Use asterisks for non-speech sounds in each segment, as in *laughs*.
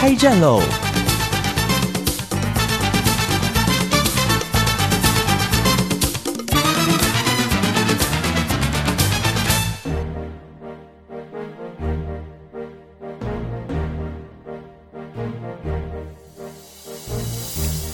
开战喽！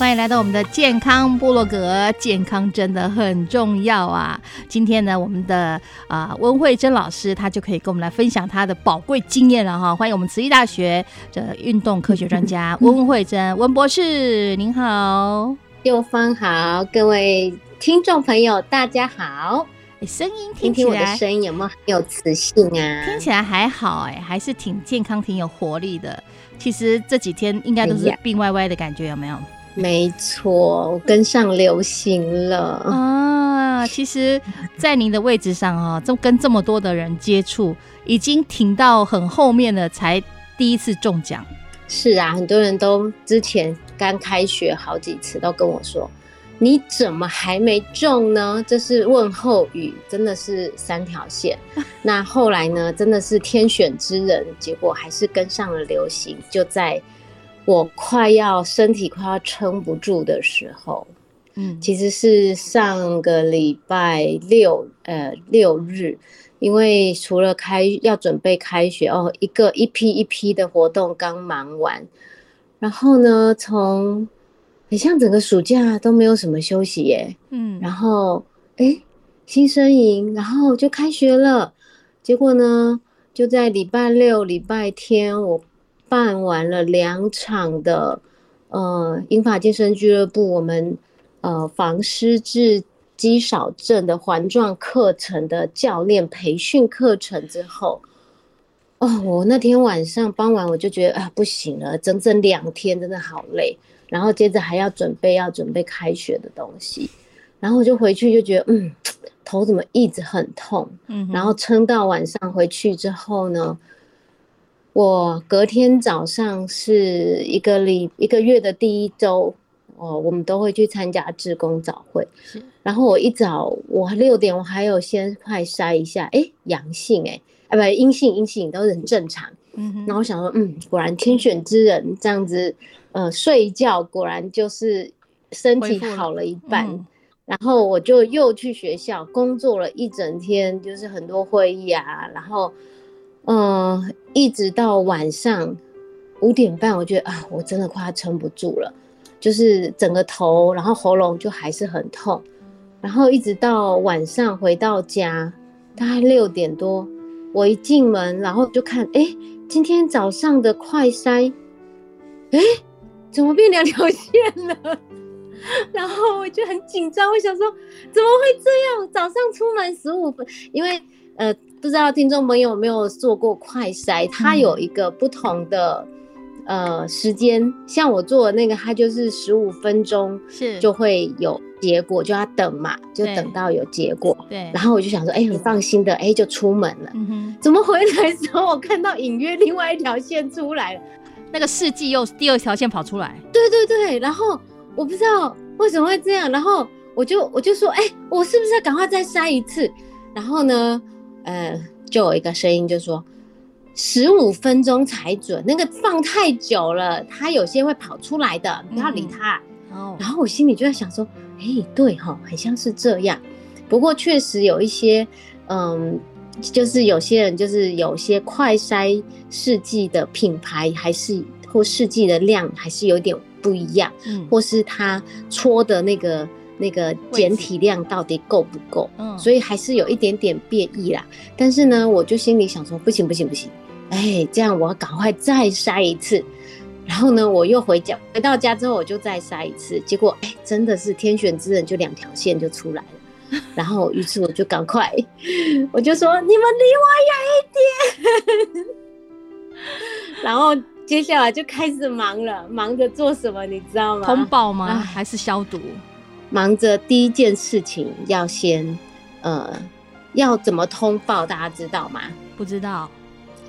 欢迎来到我们的健康部落格，健康真的很重要啊！今天呢，我们的啊温慧珍老师，她就可以跟我们来分享她的宝贵经验了哈。欢迎我们慈济大学的运动科学专家 *laughs* 温慧珍温博士，您好，六方好，各位听众朋友大家好，声音听听我的声音有没有很有磁性啊？听起来还好哎，还是挺健康、挺有活力的。其实这几天应该都是病歪歪的感觉，有没有？没错，我跟上流行了啊！其实，在您的位置上啊，这跟这么多的人接触，已经挺到很后面了，才第一次中奖。是啊，很多人都之前刚开学好几次都跟我说：“你怎么还没中呢？”这是问候语，真的是三条线。*laughs* 那后来呢，真的是天选之人，结果还是跟上了流行，就在。我快要身体快要撑不住的时候，嗯，其实是上个礼拜六，呃，六日，因为除了开要准备开学哦，一个一批一批的活动刚忙完，然后呢，从很像整个暑假都没有什么休息耶，嗯，然后哎，新生营，然后就开学了，结果呢，就在礼拜六、礼拜天我。办完了两场的，呃，英法健身俱乐部我们呃防失智肌少症的环状课程的教练培训课程之后，哦，我那天晚上傍晚我就觉得啊不行了，整整两天真的好累，然后接着还要准备要准备开学的东西，然后我就回去就觉得嗯，头怎么一直很痛，嗯，然后撑到晚上回去之后呢。我隔天早上是一个礼一个月的第一周，哦，我们都会去参加志工早会。是，然后我一早我六点我还有先快筛一下，哎，阳性，哎，啊不，阴性阴性都是很正常。嗯哼。然后我想说，嗯，果然天选之人这样子，呃，睡一觉果然就是身体好了一半。然后我就又去学校工作了一整天，就是很多会议啊，然后。嗯，一直到晚上五点半，我觉得啊，我真的快要撑不住了，就是整个头，然后喉咙就还是很痛，然后一直到晚上回到家，大概六点多，我一进门，然后就看，哎，今天早上的快筛，哎，怎么变两条线了？*laughs* 然后我就很紧张，我想说，怎么会这样？早上出门十五分，因为呃。不知道听众朋友有没有做过快筛？它有一个不同的呃时间，像我做的那个，它就是十五分钟是就会有结果，就要等嘛，就等到有结果。对。然后我就想说，哎，很放心的，哎，就出门了。怎么回来的时候，我看到隐约另外一条线出来了，那个试剂又第二条线跑出来。对对对。然后我不知道为什么会这样，然后我就我就说，哎，我是不是要赶快再筛一次？然后呢？呃，就有一个声音就说，十五分钟才准，那个放太久了，它有些会跑出来的，不要理它。哦，然后我心里就在想说，哎，对哈，很像是这样。不过确实有一些，嗯，就是有些人就是有些快筛试剂的品牌还是或试剂的量还是有点不一样，嗯，或是它搓的那个。那个简体量到底够不够？嗯，所以还是有一点点变异啦。但是呢，我就心里想说，不行不行不行，哎，这样我要赶快再筛一次。然后呢，我又回家，回到家之后我就再筛一次。结果，哎，真的是天选之人，就两条线就出来了。*laughs* 然后，于是我就赶快，我就说你们离我远一点。*laughs* 然后接下来就开始忙了，忙着做什么，你知道吗？通报吗？唉还是消毒？忙着第一件事情要先，呃，要怎么通报，大家知道吗？不知道，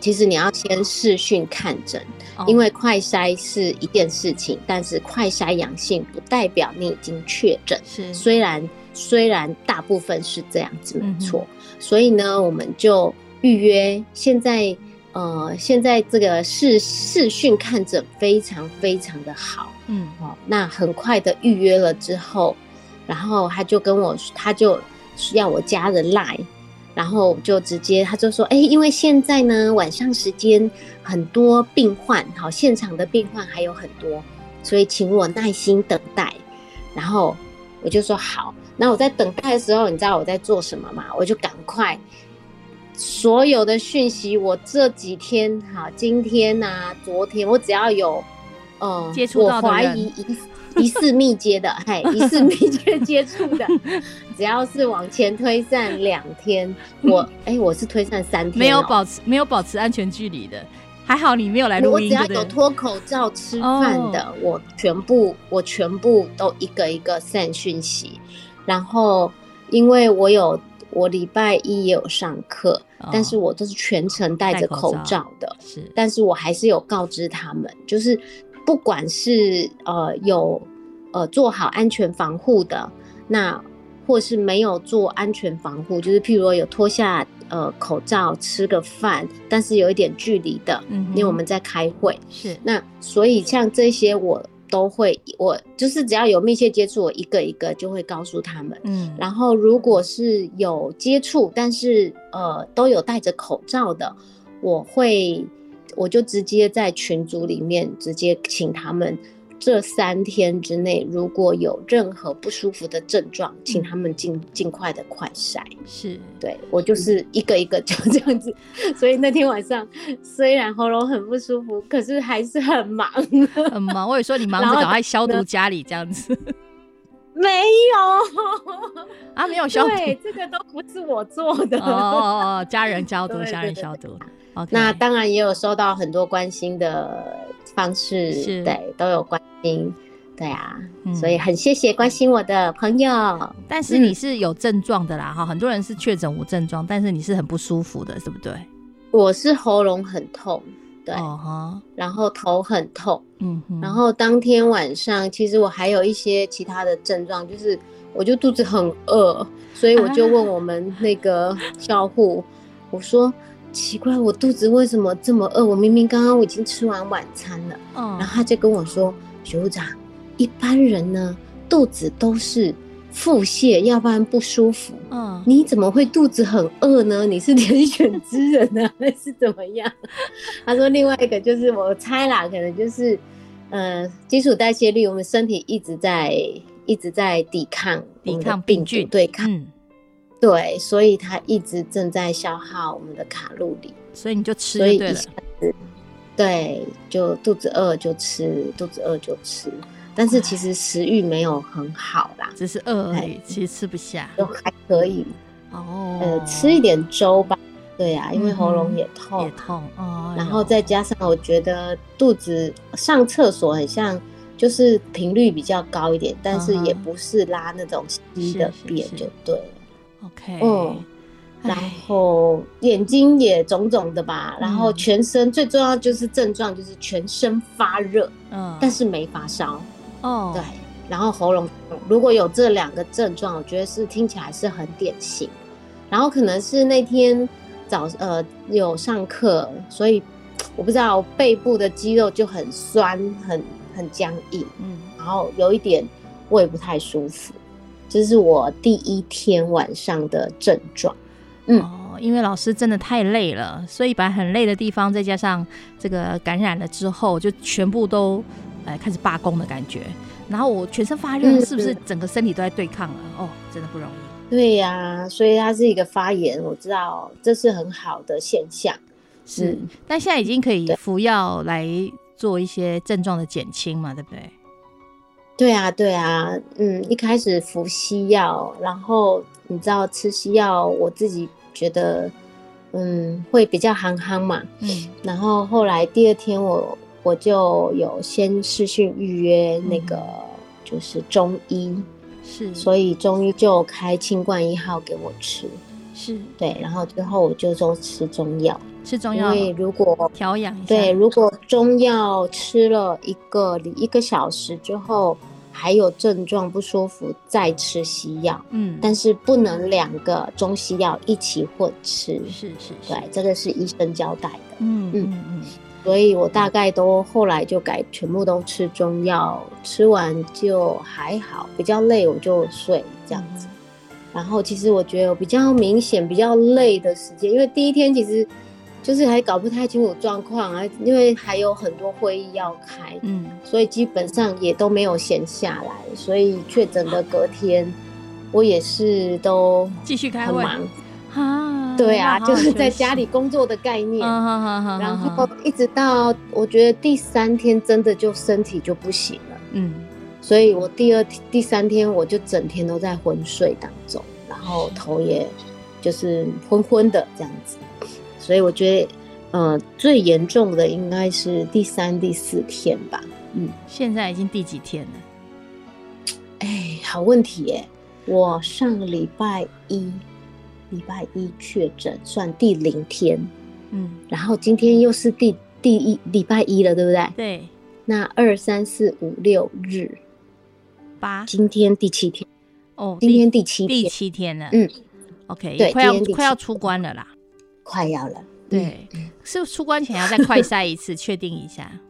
其实你要先视讯看诊，哦因为快筛是一件事情，但是快筛阳性不代表你已经确诊。是虽然虽然大部分是这样子没错，所以呢，我们就预约。现在呃，现在这个视视讯看诊非常非常的好嗯哦。那很快的预约了之后，然后他就跟我，他就要我加了 line。然后就直接他就说，哎，因为现在呢晚上时间很多病患，好现场的病患还有很多，所以请我耐心等待。然后我就说好，那我在等待的时候，你知道我在做什么吗？我就赶快所有的讯息，我这几天哈，今天呐、昨天，我只要有呃接触到怀疑疑似密接的，嘿，疑似密接接触的，只要是往前推散两天，我哎、我是推散三天、哦，没有保持没有保持安全距离的，还好你没有来录音，我只要？有脱口罩吃饭的，我全部我全部都一个一个散讯息。然后，因为我有我礼拜一也有上课，哦但是我都是全程戴着口罩的，是但是我还是有告知他们，就是不管是呃有呃做好安全防护的，那或是没有做安全防护，就是譬如说有脱下呃口罩吃个饭，但是有一点距离的，嗯因为我们在开会，是。那所以像这些我都会，我就是只要有密切接触，我一个一个就会告诉他们。嗯，然后如果是有接触，但是呃都有戴着口罩的，我会我就直接在群组里面直接请他们。这三天之内，如果有任何不舒服的症状，请他们尽尽快的快筛。是对我就是一个一个就 *laughs* 这样子，所以那天晚上虽然喉咙很不舒服，可是还是很忙。很忙。我也说你忙着赶快消毒家里这样子 *laughs* 没有，啊，没有消毒。对，这个都不是我做的。哦哦哦，家人消毒，家人消毒。那当然也有收到很多关心的方式，是。对，都有关心，对啊，嗯。所以很谢谢关心我的朋友。但是你是有症状的啦，哈、很多人是确诊无症状，但是你是很不舒服的，对不对？我是喉咙很痛，对，然后头很痛，嗯哼，然后当天晚上，其实我还有一些其他的症状，就是我就肚子很饿，所以我就问我们那个校护，我说奇怪，我肚子为什么这么饿？我明明刚刚我已经吃完晚餐了。嗯，然后他就跟我说，学务长，一般人呢肚子都是腹泻，要不然不舒服。嗯，你怎么会肚子很饿呢？你是天选之人呢，还是怎么样？*laughs* 他说另外一个就是我猜啦，可能就是呃基础代谢率，我们身体一直在一直在抵抗抵抗病菌，对抗，嗯，对，所以它一直正在消耗我们的卡路里，所以你就吃一就对了。对就肚子饿就吃，肚子饿就吃，但是其实食欲没有很好啦，只是饿而已哎，其实吃不下。就还可以。哦，呃，吃一点粥吧。对呀、因为喉咙也痛，也痛哦，然后再加上我觉得肚子上厕所很像，就是频率比较高一点，但是也不是拉那种稀的便是就对了。OK，嗯然哎后眼睛也肿肿的吧，然后嗯全身最重要就是症状就是全身发热，嗯，但是没发烧。哦，对，然后喉咙如果有这两个症状，我觉得是听起来是很典型。然后可能是那天早呃有上课，所以我不知道背部的肌肉就很酸，很很僵硬，嗯，然后有一点胃不太舒服，这是我第一天晚上的症状。嗯哦，因为老师真的太累了，所以把很累的地方，再加上这个感染了之后，就全部都哎开始罢工的感觉。然后我全身发热，嗯是不是整个身体都在对抗了？哦，真的不容易。对呀、所以它是一个发炎，我知道这是很好的现象。是，嗯但现在已经可以服药来做一些症状的减轻嘛，对不对？对啊，对啊，嗯，一开始服西药，然后你知道吃西药，我自己觉得，嗯，会比较憨憨嘛。嗯。然后后来第二天我我就有先试讯预约那个就是中医，是，所以中医就开清冠一号给我吃，是。对，然后之后我就都吃中药，吃中药因为如果调养一下，对，如果中药吃了一个一个小时之后还有症状不舒服，再吃西药，嗯，但是不能两个中西药一起混吃。是是是，对，这个是医生交代的，嗯嗯。嗯嗯，所以我大概都后来就改全部都吃中药，吃完就还好，比较累我就睡这样子。然后其实我觉得我比较明显、比较累的时间，因为第一天其实就是还搞不太清楚状况啊，因为还有很多会议要开，嗯所以基本上也都没有闲下来。所以确诊的隔天，我也是都继续开会很忙。啊，对啊，*laughs* 就是在家里工作的概念。然好后一直到我觉得第三天真的就身体就不行了，嗯所以我第二天、第三天我就整天都在昏睡当中，然后头也就是昏昏的这样子，所以我觉得，呃，最严重的应该是第三、第四天吧。嗯，现在已经第几天了？哎，好问题耶！我上个礼拜一，礼拜一确诊，算第零天，嗯，然后今天又是第第一礼拜一了，对不对？对，那二三四五六日，八。今天第七天，哦，今天第七第，七天了，嗯，OK，对快要快要出关了啦，快要了。对，嗯。是出关前要再快筛一次，*laughs* 确定一下。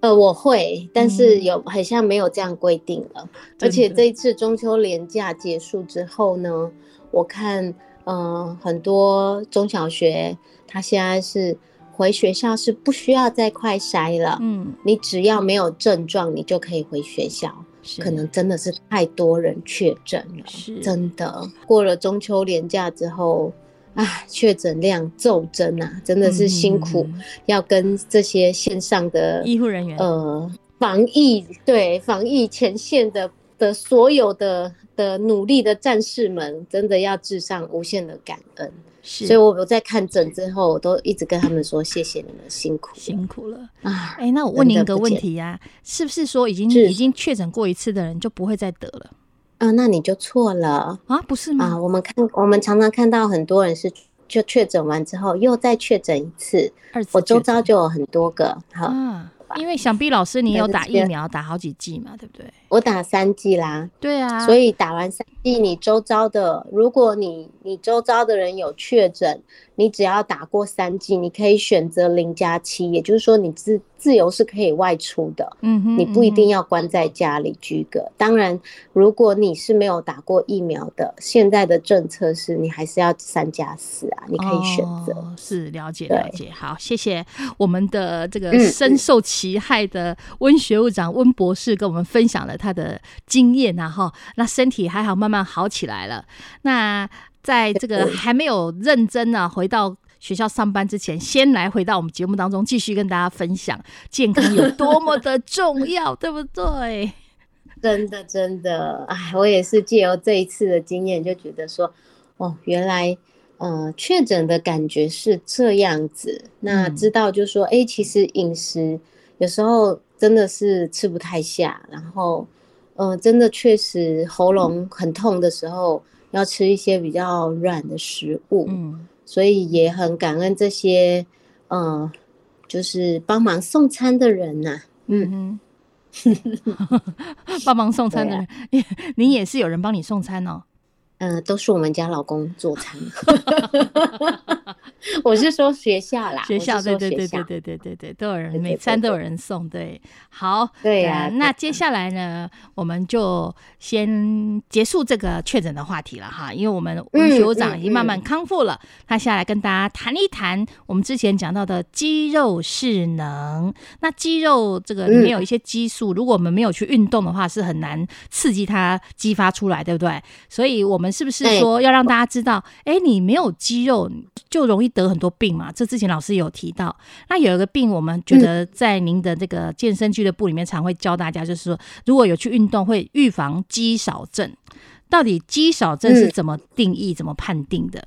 呃，我会，但是嗯。有好像没有这样规定了。而且这一次中秋连假结束之后呢，我看呃很多中小学，他现在是回学校是不需要再快筛了，嗯，你只要没有症状，你就可以回学校。是。可能真的是太多人确诊了，是。真的。过了中秋连假之后，啊，确诊量骤增啊，真的是辛苦，嗯。要跟这些线上的医护人员。呃防疫对防疫前线的的所有的的努力的战士们，真的要致上无限的感恩。是所以我我在看诊之后，我都一直跟他们说谢谢你们辛苦辛苦了。啊。哎，那我问您一个问题呀、是不是说已经已经确诊过一次的人就不会再得了啊，那你就错了。啊？不是啊，吗？我们看，我们常常看到很多人是就确诊完之后又再确诊一次，二次我周遭就有很多个。好，啊，因为想必老师你有打疫苗，打好几剂嘛，对不对？我打三剂啦，对啊，所以打完三剂，你周遭的，如果你你周遭的人有确诊，你只要打过三剂，你可以选择零加七，也就是说你自自由是可以外出的。嗯哼，你不一定要要关在家里居隔。当然，如果你是没有打过疫苗的，现在的政策是你还是要三加四啊，你可以选择。哦、是了解了解。好，谢谢我们的这个嗯深受其害的温学务长温博士跟我们分享了他的经验啊哈，那身体还好慢慢好起来了。那在这个还没有认真啊回到。学校上班之前，先来回到我们节目当中，继续跟大家分享健康有多么的重要，对不对？真的，真的，哎，我也是借由这一次的经验，就觉得说，哦，原来，呃，确诊的感觉是这样子。那嗯知道就说，哎、其实饮食有时候真的是吃不太下，然后，呃，真的确实喉咙很痛的时候，要吃一些比较软的食物。嗯，所以也很感恩这些，嗯、就是帮忙送餐的人呐、嗯哼，*laughs* 帮忙送餐的人，*laughs* 你也是有人帮你送餐哦。嗯、都是我们家老公做餐。*laughs* 我是说学校啦，学校对对对对对对对对，都有人每餐都有人送，对，好，对呀那接下来呢，我们就先结束这个确诊的话题了哈，因为我们温嗯学长嗯已经慢慢康复了，他下来跟大家谈一谈我们之前讲到的肌肉势能。那肌肉这个里面嗯有一些激素，如果我们没有去运动的话，是很难刺激它激发出来，对不对？所以我们是不是说要让大家知道，哎，你没有肌肉就容易得很多病嘛？这之前老师有提到。那有一个病，我们觉得在您的这个健身俱乐部里面常会教大家，就是说如果有去运动，会预防肌少症。到底肌少症是嗯怎么定义、怎么判定的？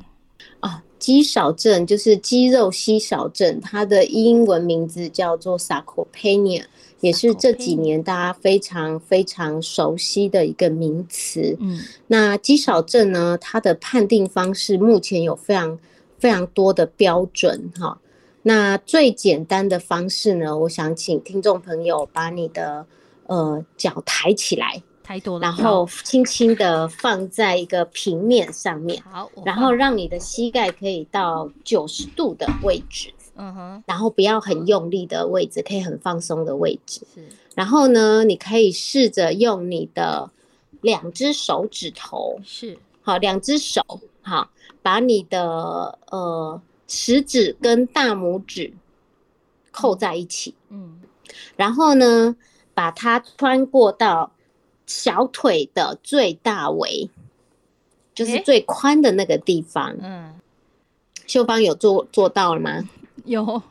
哦，肌少症就是肌肉稀少症，它的英文名字叫做 sarcopenia，也是这几年大家非常非常熟悉的一个名词。嗯那肌少症呢，它的判定方式目前有非常非常多的标准哈。那最简单的方式呢，我想请听众朋友把你的呃脚抬起来，太多了。然后轻轻的放在一个平面上面，好，然后让你的膝盖可以到九十度的位置，嗯哼。然后不要很用力的位置，可以很放松的位置。是。然后呢，你可以试着用你的两只手指头，是。好，两只手，好，把你的呃食指跟大拇指扣在一起，嗯。然后呢，把它穿过到小腿的最大围，就是最宽的那个地方。嗯秀芳有做做到了吗？有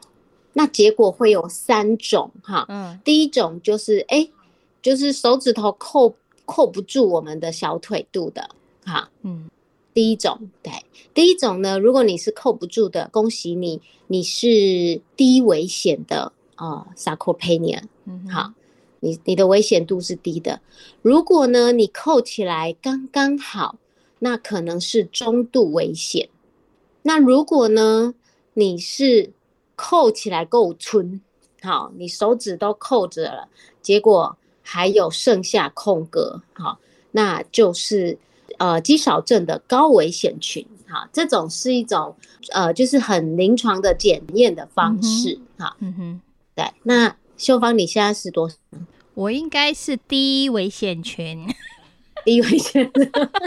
那结果会有三种哈。嗯第一种就是哎、诶就是手指头扣扣不住我们的小腿肚的，哈。嗯第一种，对，第一种呢，如果你是扣不住的，恭喜你，你是低危险的呃 sarcopenia，嗯好，你你的危险度是低的。如果呢你扣起来刚刚好，那可能是中度危险。那如果呢你是扣起来够村，好，你手指都扣着了，结果还有剩下空格，好，那就是呃肌少症的高危险群，哈，这种是一种呃就是很临床的检验的方式，哈、嗯哼，对，那秀芳你现在是多少？我应该是低危险群，低危险，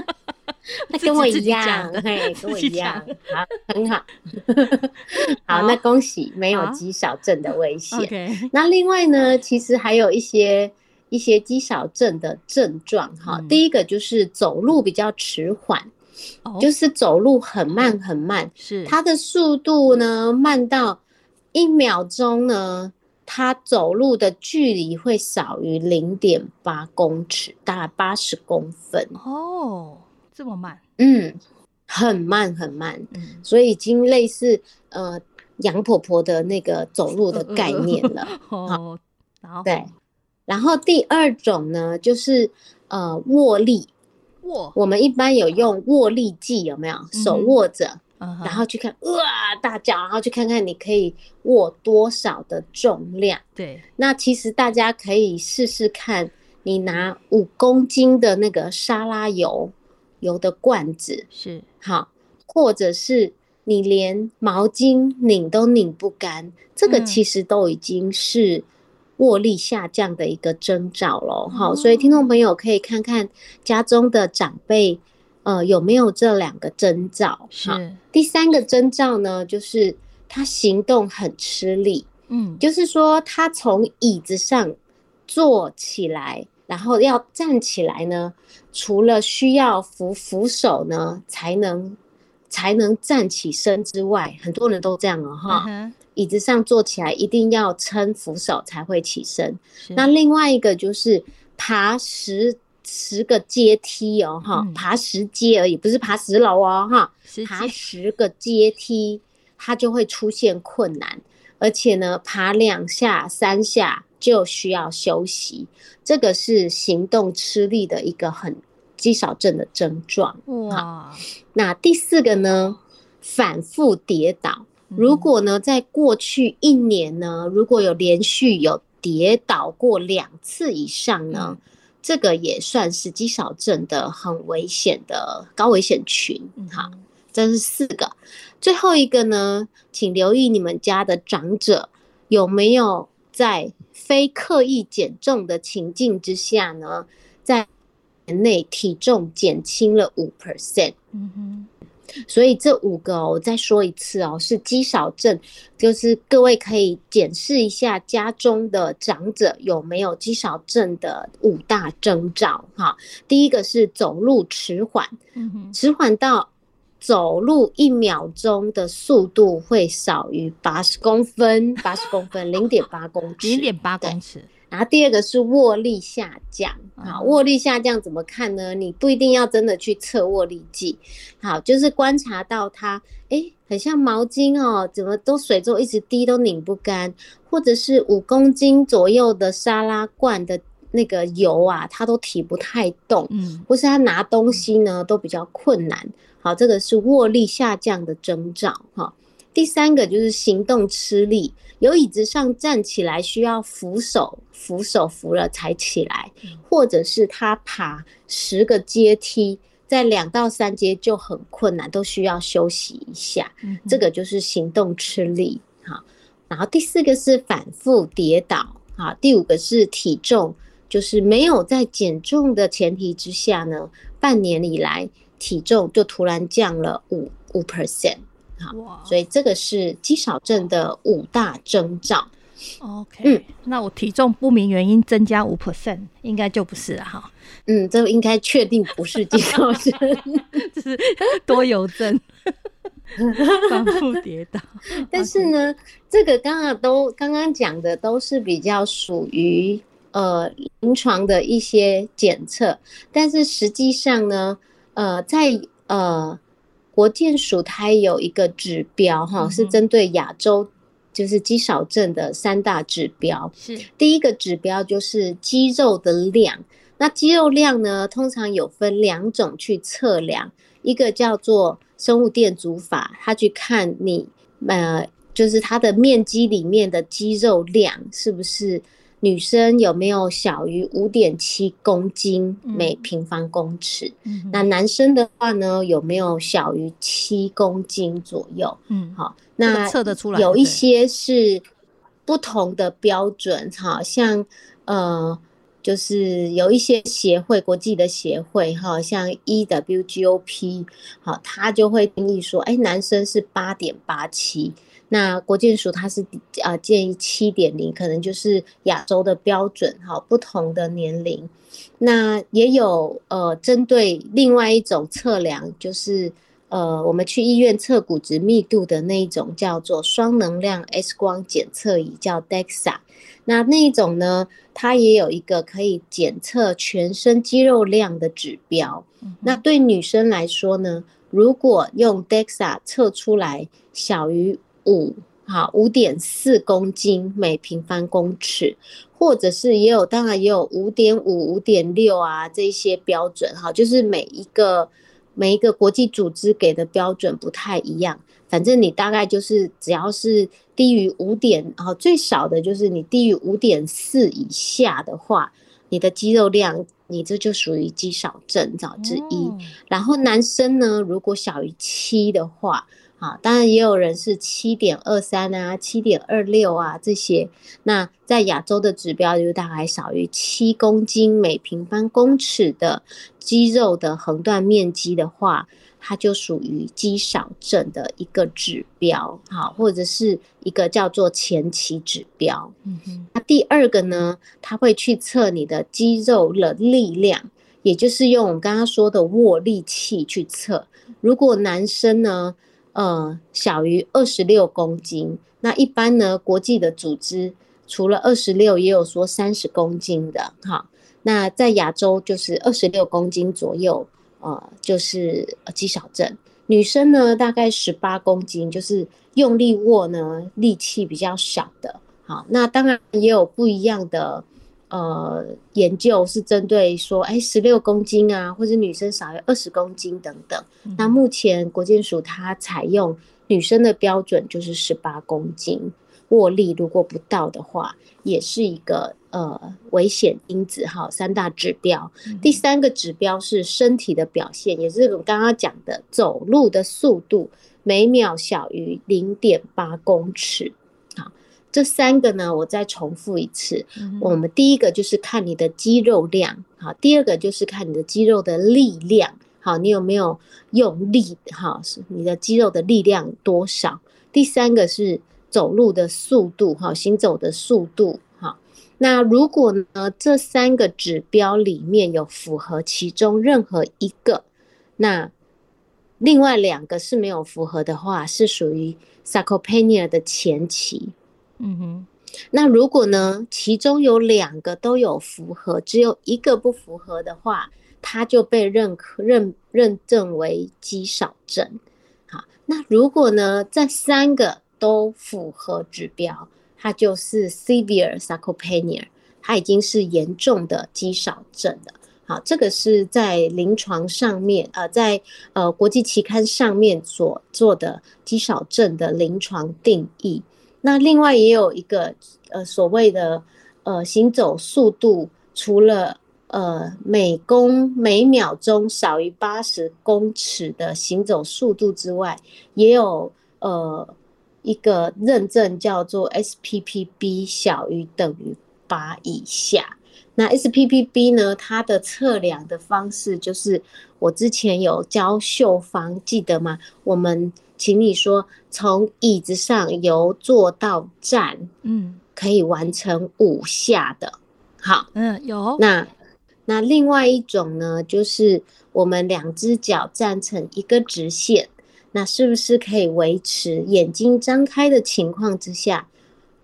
*laughs* 那跟我一样嘿，跟我一样。讲，好，很好，*laughs* 好，好。那恭喜没有好。肌少症的危险。那另外呢，其实还有一些一些肌少症的症状哈。嗯。第一个就是走路比较迟缓，哦。就是走路很慢很慢，是。它的速度呢慢到一秒钟呢，它走路的距离会少于零点八公尺，大概八十公分。哦这么慢，嗯，很慢很慢，嗯所以已经类似呃杨婆婆的那个走路的概念了。哦，然后对，然后第二种呢，就是呃握力，握，我们一般有用握力计，有没有？手握着，然然后去看哇大叫，然后去看看你可以握多少的重量。对，那其实大家可以试试看，你拿五公斤的那个沙拉油油的罐子，是。好，或者是你连毛巾拧都拧不干，这个嗯。其实都已经是握力下降的一个征兆了。好、哦。所以听众朋友可以看看家中的长辈，呃，有没有这两个征兆。好是，第三个征兆呢，就是他行动很吃力，嗯就是说他从椅子上坐起来，然后要站起来呢，除了需要扶扶手呢，才能才能站起身之外，很多人都这样哦哈。嗯椅子上坐起来一定要撑扶手才会起身。那另外一个就是爬十十个阶梯哦哈，嗯爬十阶而已，不是爬十楼哦哈。爬十个阶梯，它就会出现困难，而且呢，爬两下、三下就需要休息，这个是行动吃力的一个很肌少症的症状。哇，那第四个呢，反复跌倒。如嗯果呢，在过去一年呢，如果有连续有跌倒过两次以上呢，这个也算是肌少症的很危险的高危险群。嗯好，这是四个。最后一个呢，请留意你们家的长者有没有在非刻意减重的情境之下呢，在年内体重减轻了五 percent。嗯哼所以这五个、哦、我再说一次哦，是肌少症，就是各位可以检视一下家中的长者有没有肌少症的五大征兆哈。第一个是走路迟缓，迟缓到走路一秒钟的速度会少于八十公分，八十公分，零点八公尺，零点八公尺。然后第二个是握力下降，好，握力下降怎么看呢？你不一定要真的去测握力计，好，就是观察到它，哎，很像毛巾哦，怎么都水都一直滴都拧不干，或者是五公斤左右的沙拉罐的那个油啊，它都提不太动，嗯，或是它拿东西呢都比较困难，好，这个是握力下降的征兆，哈。第三个就是行动吃力，有椅子上站起来需要扶手，扶手扶了才起来，或者是他爬十个阶梯，在两到三阶就很困难，都需要休息一下。这个就是行动吃力。好，然后第四个是反复跌倒。好，第五个是体重，就是没有在减重的前提之下呢，半年以来体重就突然降了五五 percent。好，所以这个是肌少症的五大征兆。OK，嗯，那我体重不明原因增加五 percent，应该就不是了哈。嗯，这应该确定不是肌少症，*laughs* 这是多油症，反复跌倒。*laughs* 但是呢，这个刚刚都刚刚讲的都是比较属于呃临床的一些检测，但是实际上呢，呃，在呃。国健署它有一个指标，哈，是针对亚洲就是肌少症的三大指标。是第一个指标就是肌肉的量，那肌肉量呢，通常有分两种去测量，一个叫做生物电阻法，它去看你呃，就是它的面积里面的肌肉量是不是。女生有没有小于五点七公斤每平方公尺？那男生的话呢，有没有小于七公斤左右？嗯，好，那测得出来。有一些是不同的标准，好像呃，就是有一些协会，国际的协会，哈，像 EWGOP，好，他就会定义说，哎，男生是八点八七。那国健署它是啊建议七点零，可能就是亚洲的标准哈，不同的年龄，那也有呃针对另外一种测量，就是呃我们去医院测骨质密度的那一种叫做双能量 X 光检测仪，叫 DEXA。那那一种呢，它也有一个可以检测全身肌肉量的指标。那对女生来说呢，如果用 DEXA 测出来小于五哈，五点四公斤每平方公尺，或者是也有，当然也有五点五、五点六啊，这些标准哈，就是每一个每一个国际组织给的标准不太一样。反正你大概就是只要是低于五点，然后最少的就是你低于五点四以下的话，你的肌肉量，你这就属于肌少症之一。然后男生呢，如果小于七的话。好，当然也有人是七点二三啊，七点二六啊这些。那在亚洲的指标就是大概少于七公斤每平方公尺的肌肉的横断面积的话，它就属于肌少症的一个指标，好，或者是一个叫做前期指标。嗯哼。那第二个呢，它会去测你的肌肉的力量，也就是用我们刚刚说的握力器去测。如果男生呢？呃，小于二十六公斤，那一般呢？国际的组织除了二十六，也有说三十公斤的，哈。那在亚洲就是二十六公斤左右，呃，就是肌少症。女生呢，大概十八公斤，就是用力握呢，力气比较小的，好。那当然也有不一样的。呃，研究是针对说，哎，十六公斤啊，或者女生少于二十公斤等等。那目前国健署它采用女生的标准就是十八公斤，握力如果不到的话，也是一个呃危险因子哈。三大指标，第三个指标是身体的表现，也是我刚刚讲的走路的速度，每秒小于零点八公尺。这三个呢，我再重复一次。我们第一个就是看你的肌肉量，好；第二个就是看你的肌肉的力量，好，你有没有用力，好，是你的肌肉的力量多少？第三个是走路的速度，哈，行走的速度，哈。那如果呢，这三个指标里面有符合其中任何一个，那另外两个是没有符合的话，是属于 sarcopenia 的前期。嗯哼，那如果呢，其中有两个都有符合，只有一个不符合的话，它就被认可认认证为肌少症。好，那如果呢，这三个都符合指标，它就是 severe sarcopenia，它已经是严重的肌少症了。好，这个是在临床上面，呃，在呃国际期刊上面所做的肌少症的临床定义。那另外也有一个呃所谓的呃行走速度，除了呃每公每秒钟少于八十公尺的行走速度之外，也有呃一个认证叫做 SPPB 小于等于八以下。那 SPPB 呢？它的测量的方式就是我之前有教秀芳，记得吗？我们请你说，从椅子上由坐到站，嗯可以完成五下的。好，嗯，有那那另外一种呢，就是我们两只脚站成一个直线，那是不是可以维持眼睛张开的情况之下，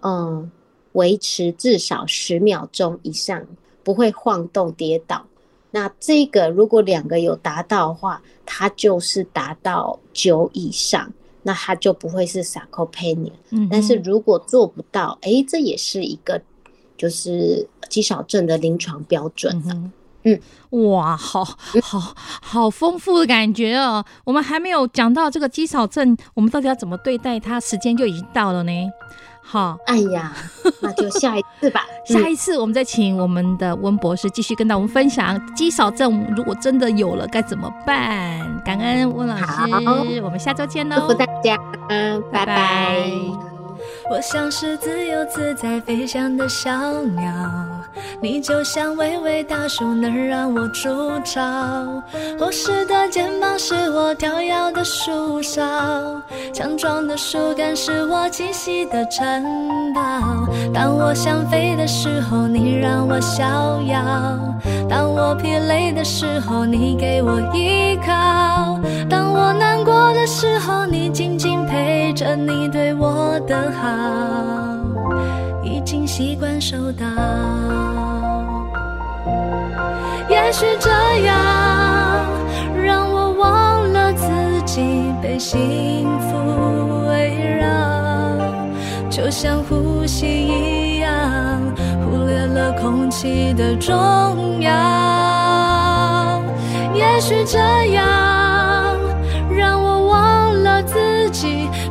嗯，维持至少十秒钟以上？不会晃动跌倒，那这个如果两个有达到的话，它就是达到九以上，那它就不会是 sarcopenia。嗯，但是如果做不到，哎，这也是一个就是肌少症的临床标准。嗯嗯，哇，好好好丰富的感觉哦！我们还没有讲到这个肌少症，我们到底要怎么对待它？时间就已经到了呢。好，哎呀，那就下一次吧。*laughs* 下一次我们再请我们的温博士继续跟到我们分享肌少症，如果真的有了该怎么办？感恩温老师，我们下周见喽！祝福大家，拜拜。我像是自由自在飞翔的小鸟，你就像巍巍大树，能让我筑巢。厚实的肩膀是我跳跃的树梢，强壮的树干是我栖息的城堡。当我想飞的时候，你让我逍遥；当我疲累的时候，你给我依靠；当我难过的时候，你静静陪着，你对我的好。已经习惯收到，也许这样让我忘了自己被幸福围绕，就像呼吸一样，忽略了空气的重要。也许这样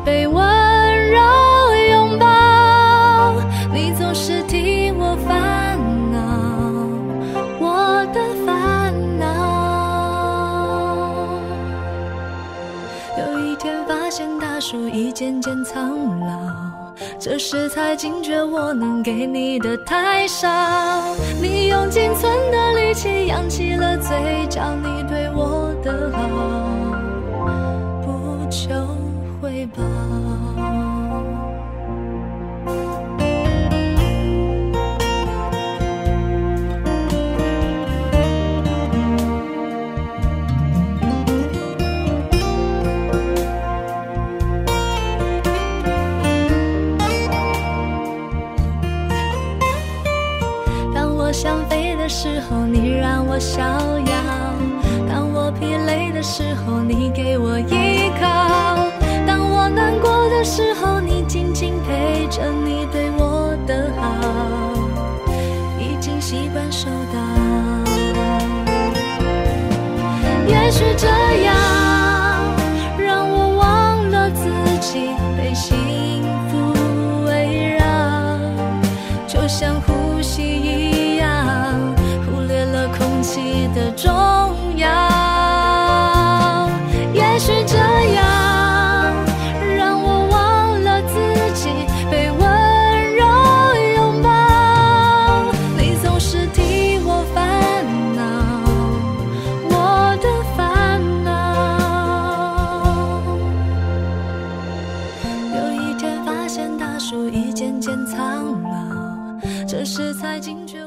被温柔拥抱。你总是替我烦恼我的烦恼。有一天发现大树已渐渐苍老这时才惊觉我能给你的太少。你用仅存的力气扬起了嘴角你对后，你让我逍遥；当我疲累的时候，你给我依靠；当我难过的时候，你静静陪着，你对我的好，已经习惯收到。也许这样